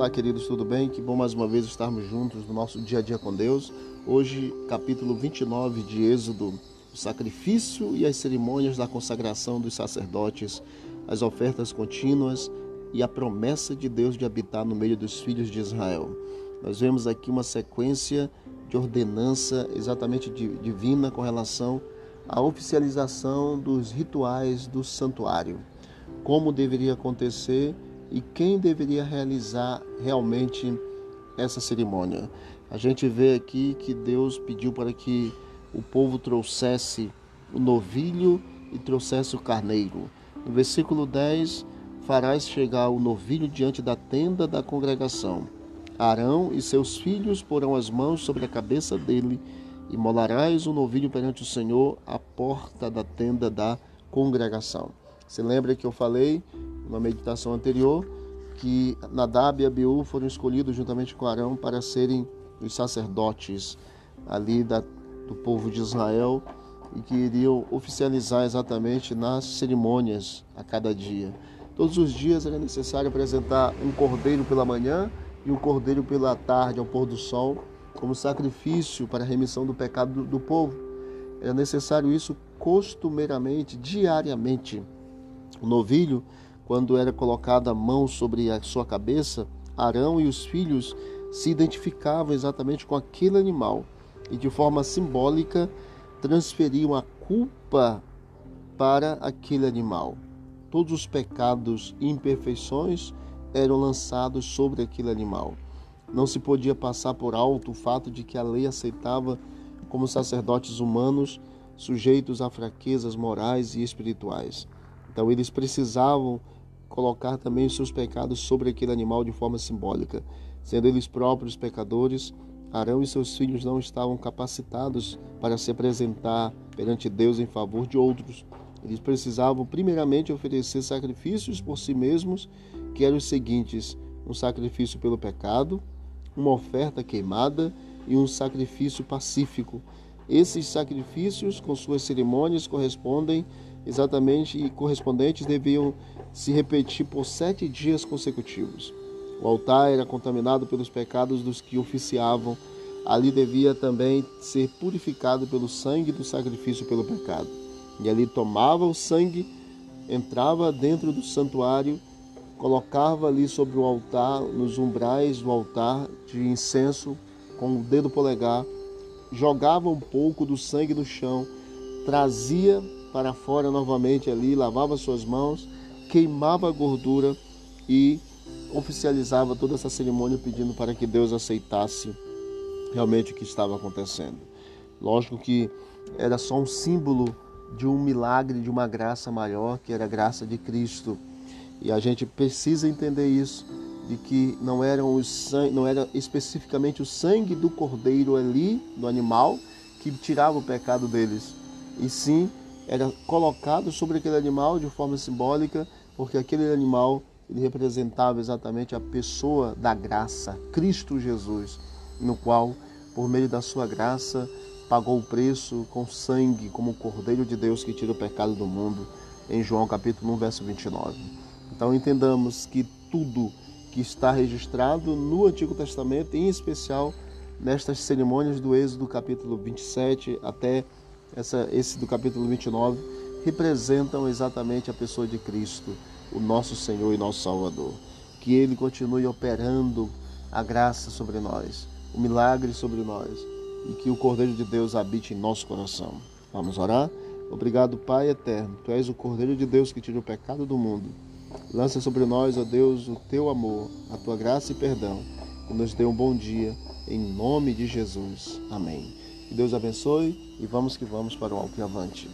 Olá, queridos, tudo bem? Que bom mais uma vez estarmos juntos no nosso dia a dia com Deus. Hoje, capítulo 29 de Êxodo, o sacrifício e as cerimônias da consagração dos sacerdotes, as ofertas contínuas e a promessa de Deus de habitar no meio dos filhos de Israel. Nós vemos aqui uma sequência de ordenança exatamente divina com relação à oficialização dos rituais do santuário. Como deveria acontecer e quem deveria realizar realmente essa cerimônia. A gente vê aqui que Deus pediu para que o povo trouxesse o novilho e trouxesse o carneiro. No versículo 10, farás chegar o novilho diante da tenda da congregação. Arão e seus filhos porão as mãos sobre a cabeça dele e molarás o novilho perante o Senhor à porta da tenda da congregação. Se lembra que eu falei numa meditação anterior que Nadab e Abiú foram escolhidos juntamente com Arão para serem os sacerdotes ali da, do povo de Israel e que iriam oficializar exatamente nas cerimônias a cada dia. Todos os dias era necessário apresentar um cordeiro pela manhã e um cordeiro pela tarde ao pôr do sol como sacrifício para a remissão do pecado do, do povo. Era necessário isso costumeiramente, diariamente. O novilho, quando era colocada a mão sobre a sua cabeça, Arão e os filhos se identificavam exatamente com aquele animal e, de forma simbólica, transferiam a culpa para aquele animal. Todos os pecados e imperfeições eram lançados sobre aquele animal. Não se podia passar por alto o fato de que a lei aceitava como sacerdotes humanos sujeitos a fraquezas morais e espirituais. Então eles precisavam colocar também os seus pecados sobre aquele animal de forma simbólica. Sendo eles próprios pecadores, Arão e seus filhos não estavam capacitados para se apresentar perante Deus em favor de outros. Eles precisavam primeiramente oferecer sacrifícios por si mesmos, que eram os seguintes: um sacrifício pelo pecado, uma oferta queimada e um sacrifício pacífico. Esses sacrifícios, com suas cerimônias, correspondem exatamente e correspondentes deviam se repetir por sete dias consecutivos. O altar era contaminado pelos pecados dos que oficiavam. Ali devia também ser purificado pelo sangue do sacrifício pelo pecado. E ali tomava o sangue, entrava dentro do santuário, colocava ali sobre o altar, nos umbrais do altar de incenso, com o dedo polegar, jogava um pouco do sangue no chão, trazia para fora novamente ali, lavava suas mãos, queimava a gordura e oficializava toda essa cerimônia pedindo para que Deus aceitasse realmente o que estava acontecendo. Lógico que era só um símbolo de um milagre, de uma graça maior, que era a graça de Cristo. E a gente precisa entender isso, de que não, eram os não era especificamente o sangue do cordeiro ali, do animal, que tirava o pecado deles, e sim era colocado sobre aquele animal de forma simbólica, porque aquele animal ele representava exatamente a pessoa da graça, Cristo Jesus, no qual, por meio da sua graça, pagou o preço com sangue, como o Cordeiro de Deus que tira o pecado do mundo, em João capítulo 1, verso 29. Então entendamos que tudo que está registrado no Antigo Testamento, em especial nestas cerimônias do Êxodo capítulo 27 até essa, esse do capítulo 29, representam exatamente a pessoa de Cristo, o nosso Senhor e nosso Salvador. Que Ele continue operando a graça sobre nós, o milagre sobre nós e que o Cordeiro de Deus habite em nosso coração. Vamos orar? Obrigado, Pai eterno. Tu és o Cordeiro de Deus que tira o pecado do mundo. Lança sobre nós, ó Deus, o teu amor, a tua graça e perdão. E nos dê um bom dia, em nome de Jesus. Amém. Que Deus abençoe e vamos que vamos para o alto e avante.